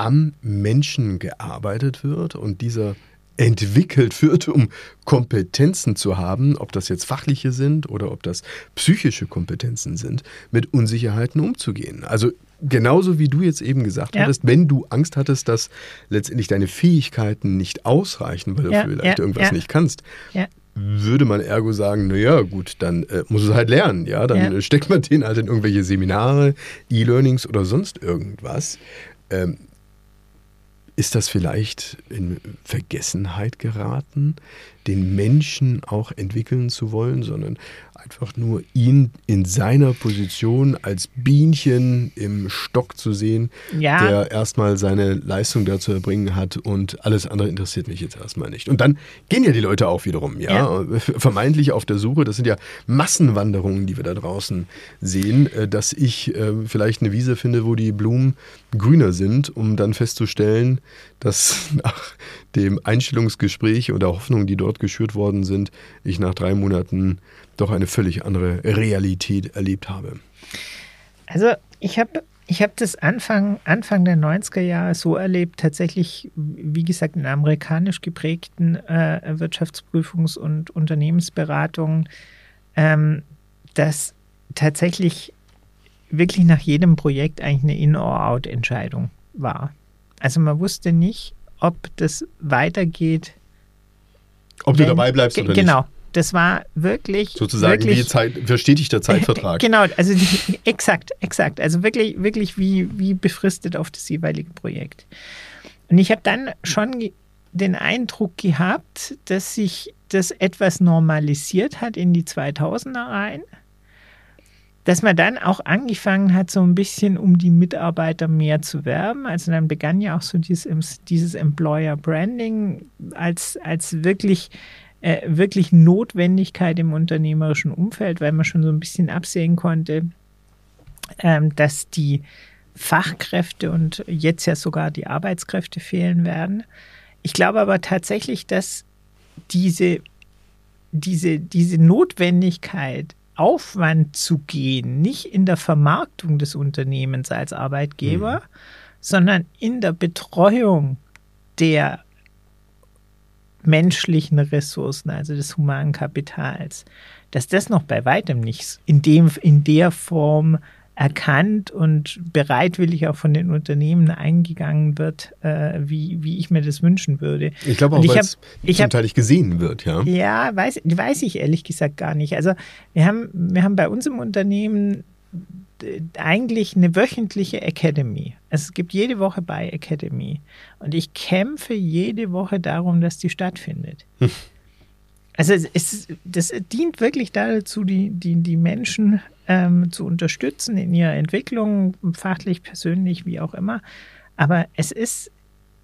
am Menschen gearbeitet wird und dieser entwickelt wird, um Kompetenzen zu haben, ob das jetzt fachliche sind oder ob das psychische Kompetenzen sind, mit Unsicherheiten umzugehen. Also genauso wie du jetzt eben gesagt ja. hattest, wenn du Angst hattest, dass letztendlich deine Fähigkeiten nicht ausreichen, weil du ja, vielleicht ja, irgendwas nicht kannst, würde man ergo sagen, naja, gut, dann äh, muss es halt lernen, ja, dann ja. steckt man den halt in irgendwelche Seminare, E-Learnings oder sonst irgendwas. Ähm, ist das vielleicht in Vergessenheit geraten, den Menschen auch entwickeln zu wollen, sondern einfach nur ihn in seiner Position als Bienchen im Stock zu sehen, ja. der erstmal seine Leistung dazu erbringen hat und alles andere interessiert mich jetzt erstmal nicht. Und dann gehen ja die Leute auch wiederum, ja, ja. vermeintlich auf der Suche. Das sind ja Massenwanderungen, die wir da draußen sehen, äh, dass ich äh, vielleicht eine Wiese finde, wo die Blumen grüner sind, um dann festzustellen, dass nach dem Einstellungsgespräch oder Hoffnungen, die dort geschürt worden sind, ich nach drei Monaten doch eine völlig andere Realität erlebt habe. Also ich habe ich habe das Anfang, Anfang der 90er Jahre so erlebt, tatsächlich, wie gesagt, in amerikanisch geprägten äh, Wirtschaftsprüfungs- und Unternehmensberatungen, ähm, dass tatsächlich wirklich nach jedem Projekt eigentlich eine In-or-Out-Entscheidung war. Also man wusste nicht, ob das weitergeht. Ob wenn, du dabei bleibst oder genau, nicht. Genau. Das war wirklich. Sozusagen wirklich, wie Zeit, verstetigter Zeitvertrag. Genau, also exakt, exakt. Also wirklich, wirklich wie, wie befristet auf das jeweilige Projekt. Und ich habe dann schon den Eindruck gehabt, dass sich das etwas normalisiert hat in die 2000er rein dass man dann auch angefangen hat, so ein bisschen um die Mitarbeiter mehr zu werben. Also dann begann ja auch so dieses, dieses Employer Branding als, als wirklich, äh, wirklich Notwendigkeit im unternehmerischen Umfeld, weil man schon so ein bisschen absehen konnte, ähm, dass die Fachkräfte und jetzt ja sogar die Arbeitskräfte fehlen werden. Ich glaube aber tatsächlich, dass diese, diese, diese Notwendigkeit Aufwand zu gehen, nicht in der Vermarktung des Unternehmens als Arbeitgeber, mhm. sondern in der Betreuung der menschlichen Ressourcen, also des humanen Kapitals, dass das noch bei weitem nicht in, dem, in der Form erkannt und bereitwillig auch von den Unternehmen eingegangen wird, äh, wie, wie ich mir das wünschen würde. Ich glaube auch, weil es zum Teil nicht gesehen wird, ja. Ja, weiß, weiß ich ehrlich gesagt gar nicht. Also wir haben, wir haben bei uns im Unternehmen eigentlich eine wöchentliche Academy. Es gibt jede Woche bei Academy. Und ich kämpfe jede Woche darum, dass die stattfindet. Hm. Also es, das dient wirklich dazu, die, die, die Menschen ähm, zu unterstützen in ihrer Entwicklung, fachlich, persönlich, wie auch immer. Aber es ist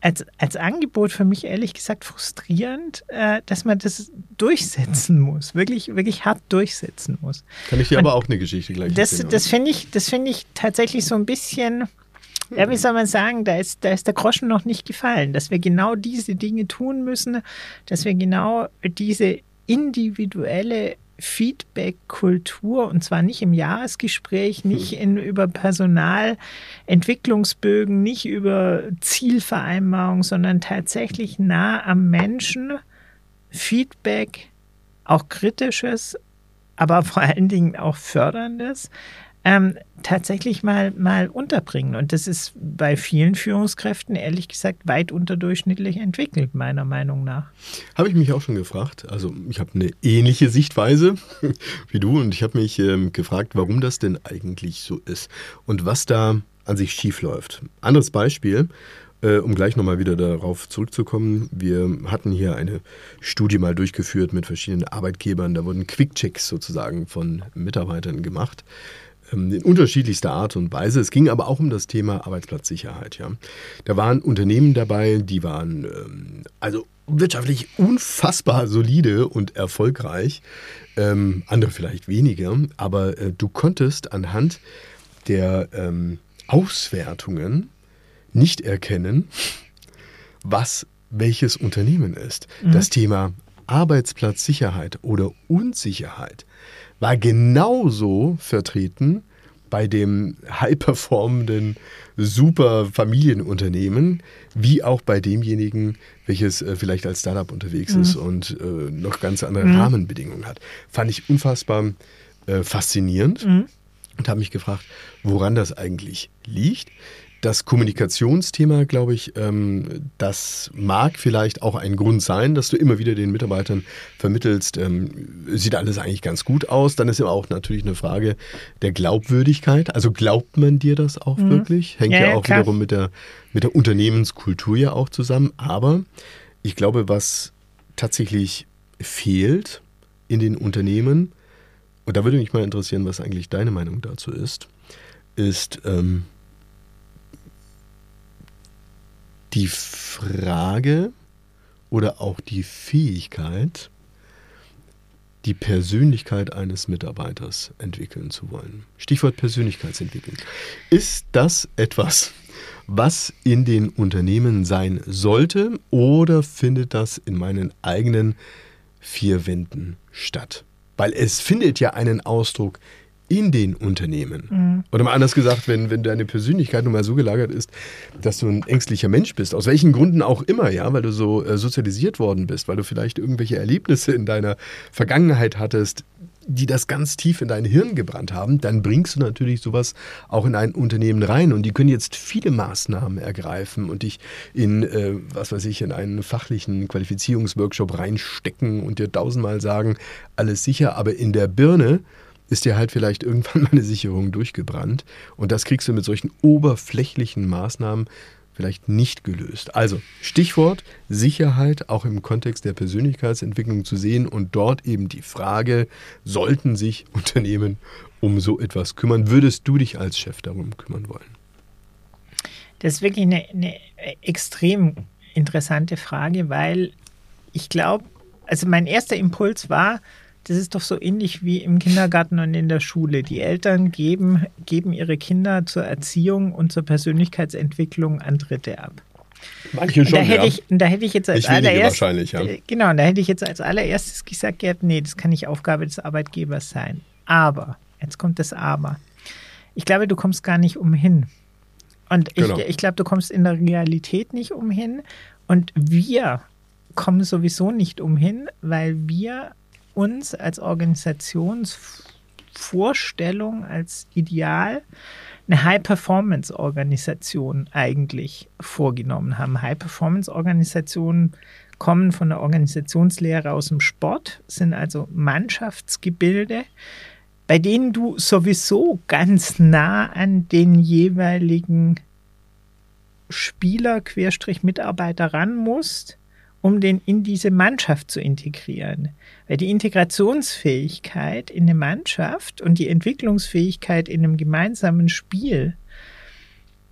als, als Angebot für mich ehrlich gesagt frustrierend, äh, dass man das durchsetzen muss, wirklich, wirklich hart durchsetzen muss. Kann ich dir Und aber auch eine Geschichte gleich Das, erzählen, das finde ich, find ich tatsächlich so ein bisschen, ja, wie soll man sagen, da ist, da ist der Groschen noch nicht gefallen, dass wir genau diese Dinge tun müssen, dass wir genau diese individuelle Feedback-Kultur und zwar nicht im Jahresgespräch, nicht in, über Personalentwicklungsbögen, nicht über Zielvereinbarung, sondern tatsächlich nah am Menschen. Feedback, auch kritisches, aber vor allen Dingen auch förderndes ähm, tatsächlich mal, mal unterbringen. Und das ist bei vielen Führungskräften ehrlich gesagt weit unterdurchschnittlich entwickelt, meiner Meinung nach. Habe ich mich auch schon gefragt. Also ich habe eine ähnliche Sichtweise wie du und ich habe mich ähm, gefragt, warum das denn eigentlich so ist und was da an sich schief läuft. Anderes Beispiel. Äh, um gleich nochmal wieder darauf zurückzukommen, wir hatten hier eine Studie mal durchgeführt mit verschiedenen Arbeitgebern. Da wurden Quick-Checks sozusagen von Mitarbeitern gemacht. Ähm, in unterschiedlichster Art und Weise. Es ging aber auch um das Thema Arbeitsplatzsicherheit. Ja. Da waren Unternehmen dabei, die waren ähm, also wirtschaftlich unfassbar solide und erfolgreich. Ähm, andere vielleicht weniger, aber äh, du konntest anhand der ähm, Auswertungen nicht erkennen, was welches Unternehmen ist. Mhm. Das Thema Arbeitsplatzsicherheit oder Unsicherheit war genauso vertreten bei dem high-performenden super Familienunternehmen, wie auch bei demjenigen, welches äh, vielleicht als Startup unterwegs mhm. ist und äh, noch ganz andere mhm. Rahmenbedingungen hat. Fand ich unfassbar äh, faszinierend mhm. und habe mich gefragt, woran das eigentlich liegt das Kommunikationsthema, glaube ich, ähm, das mag vielleicht auch ein Grund sein, dass du immer wieder den Mitarbeitern vermittelst, ähm, sieht alles eigentlich ganz gut aus. Dann ist ja auch natürlich eine Frage der Glaubwürdigkeit. Also glaubt man dir das auch mhm. wirklich? Hängt ja, ja auch klar. wiederum mit der, mit der Unternehmenskultur ja auch zusammen. Aber ich glaube, was tatsächlich fehlt in den Unternehmen, und da würde mich mal interessieren, was eigentlich deine Meinung dazu ist, ist, ähm, die Frage oder auch die Fähigkeit, die Persönlichkeit eines Mitarbeiters entwickeln zu wollen. Stichwort Persönlichkeitsentwicklung. Ist das etwas, was in den Unternehmen sein sollte oder findet das in meinen eigenen vier Wänden statt? Weil es findet ja einen Ausdruck in den Unternehmen. Mhm. Oder mal anders gesagt, wenn, wenn deine Persönlichkeit nun mal so gelagert ist, dass du ein ängstlicher Mensch bist, aus welchen Gründen auch immer, ja, weil du so äh, sozialisiert worden bist, weil du vielleicht irgendwelche Erlebnisse in deiner Vergangenheit hattest, die das ganz tief in dein Hirn gebrannt haben, dann bringst du natürlich sowas auch in ein Unternehmen rein. Und die können jetzt viele Maßnahmen ergreifen und dich in, äh, was weiß ich, in einen fachlichen Qualifizierungsworkshop reinstecken und dir tausendmal sagen, alles sicher, aber in der Birne ist dir halt vielleicht irgendwann mal eine Sicherung durchgebrannt. Und das kriegst du mit solchen oberflächlichen Maßnahmen vielleicht nicht gelöst. Also Stichwort Sicherheit auch im Kontext der Persönlichkeitsentwicklung zu sehen und dort eben die Frage, sollten sich Unternehmen um so etwas kümmern? Würdest du dich als Chef darum kümmern wollen? Das ist wirklich eine, eine extrem interessante Frage, weil ich glaube, also mein erster Impuls war, das ist doch so ähnlich wie im Kindergarten und in der Schule. Die Eltern geben, geben ihre Kinder zur Erziehung und zur Persönlichkeitsentwicklung an Dritte ab. Manche schon, da hätte, ja. ich, da hätte ich jetzt als allererstes, wahrscheinlich, ja. Äh, genau, da hätte ich jetzt als allererstes gesagt, ja, nee, das kann nicht Aufgabe des Arbeitgebers sein. Aber, jetzt kommt das Aber. Ich glaube, du kommst gar nicht umhin. Und ich, genau. ich glaube, du kommst in der Realität nicht umhin. Und wir kommen sowieso nicht umhin, weil wir uns als Organisationsform Vorstellung, als Ideal eine High-Performance-Organisation eigentlich vorgenommen haben. High-Performance-Organisationen kommen von der Organisationslehre aus dem Sport, sind also Mannschaftsgebilde, bei denen du sowieso ganz nah an den jeweiligen Spieler, Querstrich Mitarbeiter ran musst, um den in diese Mannschaft zu integrieren. Weil die Integrationsfähigkeit in eine Mannschaft und die Entwicklungsfähigkeit in einem gemeinsamen Spiel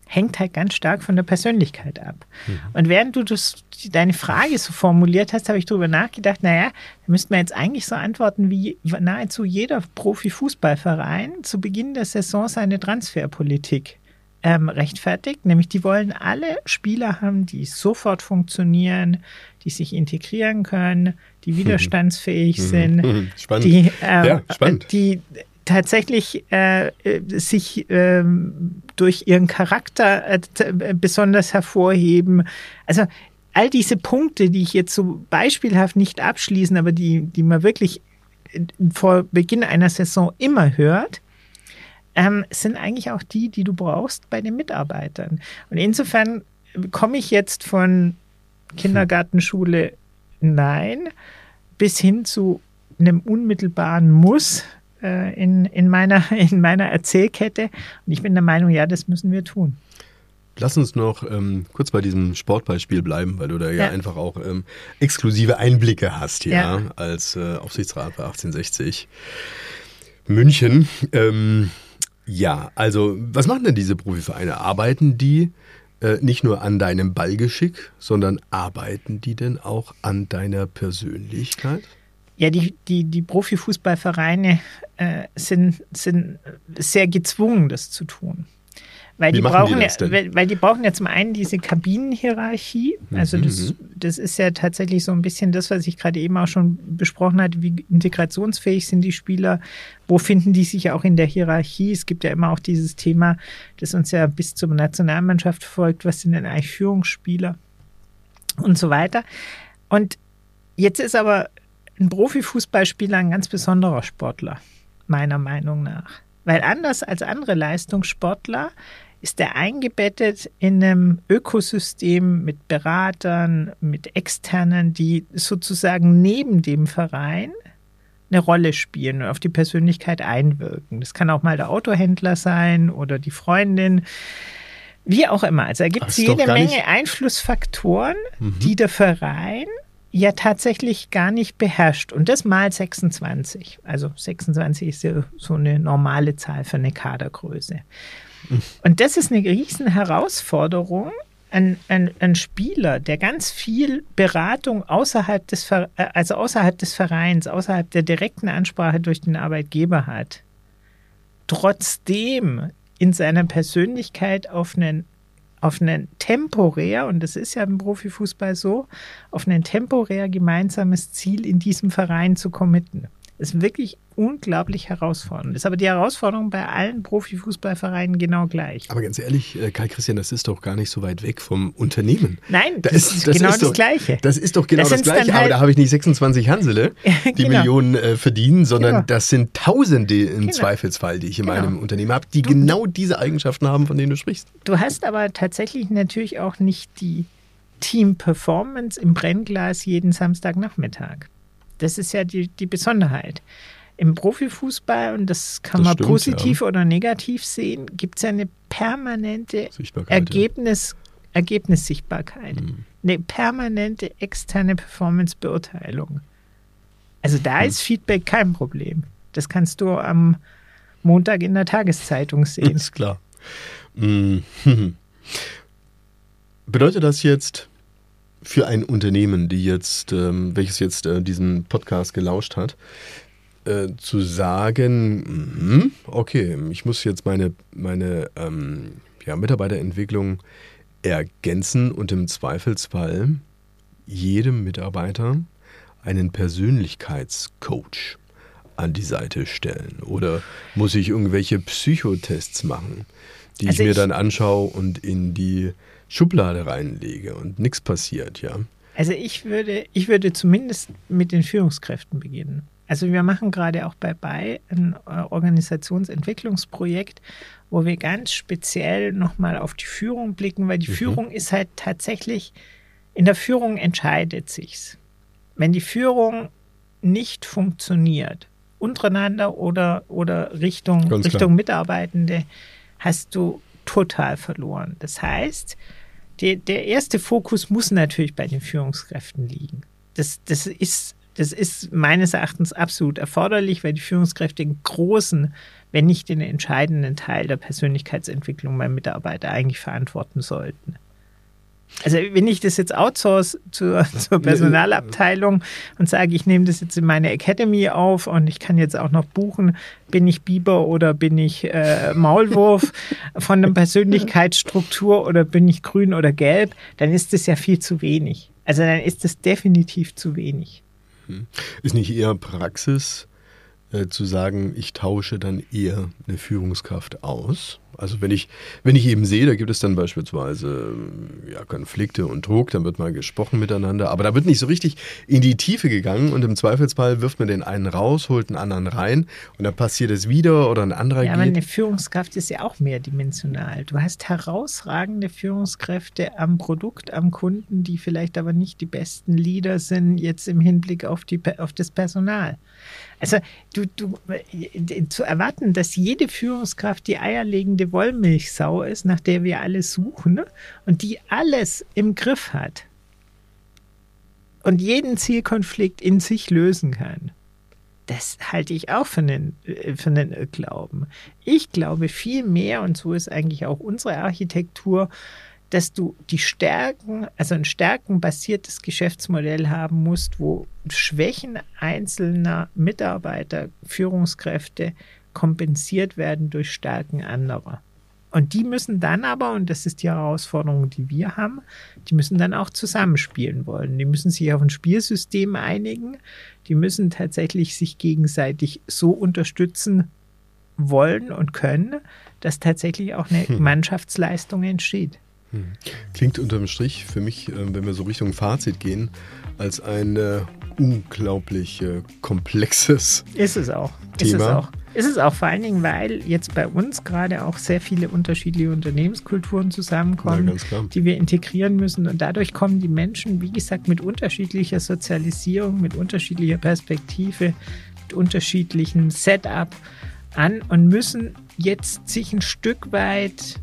hängt halt ganz stark von der Persönlichkeit ab. Mhm. Und während du das, deine Frage so formuliert hast, habe ich darüber nachgedacht, naja, da müsste man jetzt eigentlich so antworten, wie nahezu jeder Profifußballverein zu Beginn der Saison seine Transferpolitik ähm, rechtfertigt. Nämlich die wollen alle Spieler haben, die sofort funktionieren, die sich integrieren können, die mhm. widerstandsfähig mhm. sind, spannend. Die, ähm, ja, spannend. die tatsächlich äh, sich äh, durch ihren Charakter äh, besonders hervorheben. Also all diese Punkte, die ich jetzt so beispielhaft nicht abschließen, aber die, die man wirklich vor Beginn einer Saison immer hört, ähm, sind eigentlich auch die, die du brauchst bei den Mitarbeitern. Und insofern komme ich jetzt von Kindergartenschule Nein bis hin zu einem unmittelbaren Muss äh, in, in, meiner, in meiner Erzählkette. Und ich bin der Meinung, ja, das müssen wir tun. Lass uns noch ähm, kurz bei diesem Sportbeispiel bleiben, weil du da ja, ja. einfach auch ähm, exklusive Einblicke hast, ja, ja. als äh, Aufsichtsrat bei 1860 München. Ähm, ja, also was machen denn diese Profivereine? Arbeiten die äh, nicht nur an deinem Ballgeschick, sondern arbeiten die denn auch an deiner Persönlichkeit? Ja, die, die, die Profifußballvereine äh, sind, sind sehr gezwungen, das zu tun. Weil Wie die, brauchen die ja, weil, weil, die brauchen ja zum einen diese Kabinenhierarchie. Also das, mhm. das ist ja tatsächlich so ein bisschen das, was ich gerade eben auch schon besprochen hatte. Wie integrationsfähig sind die Spieler? Wo finden die sich auch in der Hierarchie? Es gibt ja immer auch dieses Thema, das uns ja bis zur Nationalmannschaft folgt. Was sind denn eigentlich Führungsspieler? Und so weiter. Und jetzt ist aber ein Profifußballspieler ein ganz besonderer Sportler, meiner Meinung nach. Weil anders als andere Leistungssportler ist er eingebettet in einem Ökosystem mit Beratern, mit Externen, die sozusagen neben dem Verein eine Rolle spielen und auf die Persönlichkeit einwirken. Das kann auch mal der Autohändler sein oder die Freundin. Wie auch immer. Also da gibt es jede Menge Einflussfaktoren, mhm. die der Verein ja tatsächlich gar nicht beherrscht. Und das mal 26. Also 26 ist ja so eine normale Zahl für eine Kadergröße. Und das ist eine riesen Herausforderung, ein, ein, ein, Spieler, der ganz viel Beratung außerhalb des, äh, also außerhalb des Vereins, außerhalb der direkten Ansprache durch den Arbeitgeber hat, trotzdem in seiner Persönlichkeit auf einen, auf einen temporär, und das ist ja im Profifußball so, auf ein temporär gemeinsames Ziel in diesem Verein zu committen ist wirklich unglaublich herausfordernd. Ist aber die Herausforderung bei allen Profifußballvereinen genau gleich. Aber ganz ehrlich, äh, Kai Christian, das ist doch gar nicht so weit weg vom Unternehmen. Nein, das, das ist das genau ist das doch, Gleiche. Das ist doch genau das, das Gleiche. Halt aber da habe ich nicht 26 Hansele, die genau. Millionen äh, verdienen, sondern genau. das sind Tausende im genau. Zweifelsfall, die ich in genau. meinem Unternehmen habe, die genau diese Eigenschaften haben, von denen du sprichst. Du hast aber tatsächlich natürlich auch nicht die Team Performance im Brennglas jeden Samstagnachmittag. Das ist ja die, die Besonderheit. Im Profifußball, und das kann das man stimmt, positiv ja. oder negativ sehen, gibt es ja eine permanente Ergebnis, ja. Ergebnissichtbarkeit. Mhm. Eine permanente externe Performance-Beurteilung. Also da mhm. ist Feedback kein Problem. Das kannst du am Montag in der Tageszeitung sehen. Ist klar. Mhm. Bedeutet das jetzt, für ein Unternehmen, die jetzt, ähm, welches jetzt äh, diesen Podcast gelauscht hat, äh, zu sagen, mh, okay, ich muss jetzt meine, meine ähm, ja, Mitarbeiterentwicklung ergänzen und im Zweifelsfall jedem Mitarbeiter einen Persönlichkeitscoach an die Seite stellen? Oder muss ich irgendwelche Psychotests machen, die also ich mir ich, dann anschaue und in die Schublade reinlege und nichts passiert, ja. Also ich würde, ich würde zumindest mit den Führungskräften beginnen. Also wir machen gerade auch bei BAI ein äh, Organisationsentwicklungsprojekt, wo wir ganz speziell nochmal auf die Führung blicken, weil die mhm. Führung ist halt tatsächlich, in der Führung entscheidet sich's. Wenn die Führung nicht funktioniert, untereinander oder, oder Richtung, Richtung Mitarbeitende, hast du total verloren. Das heißt, die, der erste Fokus muss natürlich bei den Führungskräften liegen. Das, das, ist, das ist meines Erachtens absolut erforderlich, weil die Führungskräfte einen großen, wenn nicht den entscheidenden Teil der Persönlichkeitsentwicklung beim Mitarbeiter eigentlich verantworten sollten. Also wenn ich das jetzt outsource zur, zur Personalabteilung und sage, ich nehme das jetzt in meine Academy auf und ich kann jetzt auch noch buchen, bin ich Biber oder bin ich äh, Maulwurf von der Persönlichkeitsstruktur oder bin ich grün oder gelb, dann ist das ja viel zu wenig. Also dann ist das definitiv zu wenig. Hm. Ist nicht eher Praxis äh, zu sagen, ich tausche dann eher eine Führungskraft aus? Also wenn ich, wenn ich eben sehe, da gibt es dann beispielsweise ja, Konflikte und Druck, dann wird mal gesprochen miteinander, aber da wird nicht so richtig in die Tiefe gegangen und im Zweifelsfall wirft man den einen raus, holt einen anderen rein und dann passiert es wieder oder ein anderer ja, geht. Aber eine Führungskraft ist ja auch mehrdimensional. Du hast herausragende Führungskräfte am Produkt, am Kunden, die vielleicht aber nicht die besten Leader sind jetzt im Hinblick auf, die, auf das Personal. Also du, du, zu erwarten, dass jede Führungskraft die eierlegende Wollmilchsau ist, nach der wir alle suchen ne? und die alles im Griff hat und jeden Zielkonflikt in sich lösen kann. Das halte ich auch für einen, äh, für einen Glauben. Ich glaube viel mehr, und so ist eigentlich auch unsere Architektur, dass du die Stärken, also ein stärkenbasiertes Geschäftsmodell haben musst, wo Schwächen einzelner Mitarbeiter, Führungskräfte kompensiert werden durch Stärken anderer. Und die müssen dann aber, und das ist die Herausforderung, die wir haben, die müssen dann auch zusammenspielen wollen. Die müssen sich auf ein Spielsystem einigen. Die müssen tatsächlich sich gegenseitig so unterstützen wollen und können, dass tatsächlich auch eine hm. Mannschaftsleistung entsteht. Klingt unterm Strich für mich, äh, wenn wir so Richtung Fazit gehen, als ein äh, unglaublich äh, komplexes Ist es auch. Thema. Ist es auch. Ist es auch vor allen Dingen, weil jetzt bei uns gerade auch sehr viele unterschiedliche Unternehmenskulturen zusammenkommen, ja, die wir integrieren müssen. Und dadurch kommen die Menschen, wie gesagt, mit unterschiedlicher Sozialisierung, mit unterschiedlicher Perspektive, mit unterschiedlichen Setup an und müssen jetzt sich ein Stück weit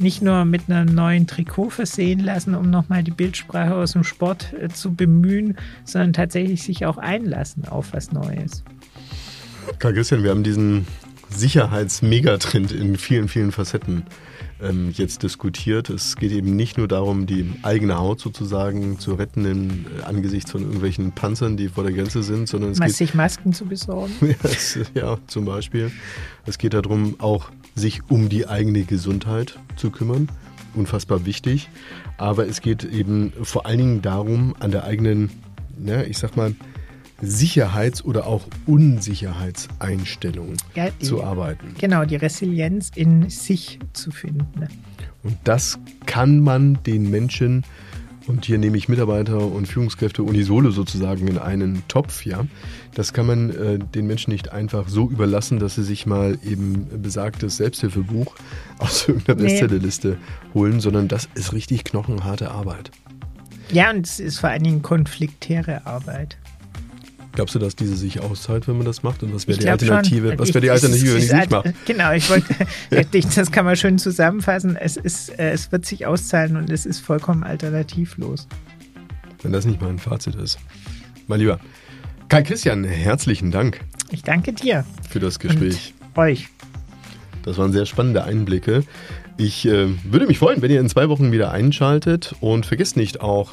nicht nur mit einem neuen Trikot versehen lassen, um nochmal die Bildsprache aus dem Sport äh, zu bemühen, sondern tatsächlich sich auch einlassen auf was Neues. Karl Christian, wir haben diesen Sicherheitsmegatrend in vielen, vielen Facetten ähm, jetzt diskutiert. Es geht eben nicht nur darum, die eigene Haut sozusagen zu retten in, äh, angesichts von irgendwelchen Panzern, die vor der Grenze sind, sondern es Mas geht sich Masken zu besorgen. ja, es, ja, zum Beispiel. Es geht darum, auch sich um die eigene Gesundheit zu kümmern. Unfassbar wichtig. Aber es geht eben vor allen Dingen darum, an der eigenen, ja, ich sag mal, Sicherheits- oder auch Unsicherheitseinstellung ja, zu arbeiten. Genau, die Resilienz in sich zu finden. Ne? Und das kann man den Menschen, und hier nehme ich Mitarbeiter und Führungskräfte unisono sozusagen in einen Topf, ja, das kann man äh, den Menschen nicht einfach so überlassen, dass sie sich mal eben besagtes Selbsthilfebuch aus irgendeiner nee. Bestsellerliste holen, sondern das ist richtig knochenharte Arbeit. Ja, und es ist vor allen Dingen konfliktäre Arbeit. Glaubst du, dass diese sich auszahlt, wenn man das macht? Und was wäre die Alternative? Schon. Was wäre die Alternative, wenn ich es nicht mache? Genau, ich wollte, das kann man schön zusammenfassen. Es ist, äh, es wird sich auszahlen und es ist vollkommen alternativlos. Wenn das nicht mal ein Fazit ist. Mein Lieber, Kai Christian, herzlichen Dank. Ich danke dir. Für das Gespräch. Und euch. Das waren sehr spannende Einblicke. Ich äh, würde mich freuen, wenn ihr in zwei Wochen wieder einschaltet und vergesst nicht auch,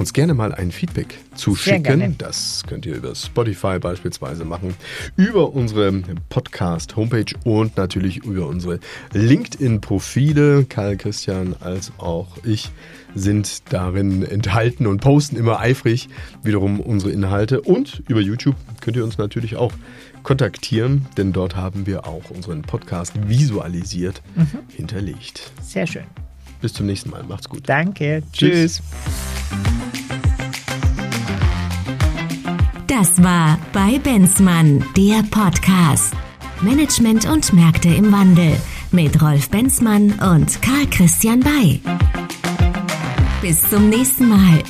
uns gerne mal ein Feedback zu Sehr schicken. Gerne. Das könnt ihr über Spotify beispielsweise machen, über unsere Podcast-Homepage und natürlich über unsere LinkedIn-Profile. Karl Christian als auch ich sind darin enthalten und posten immer eifrig wiederum unsere Inhalte. Und über YouTube könnt ihr uns natürlich auch kontaktieren, denn dort haben wir auch unseren Podcast visualisiert mhm. hinterlegt. Sehr schön. Bis zum nächsten Mal. Macht's gut. Danke. Tschüss. Tschüss. Das war bei Benzmann, der Podcast. Management und Märkte im Wandel mit Rolf Benzmann und Karl Christian Bay. Bis zum nächsten Mal.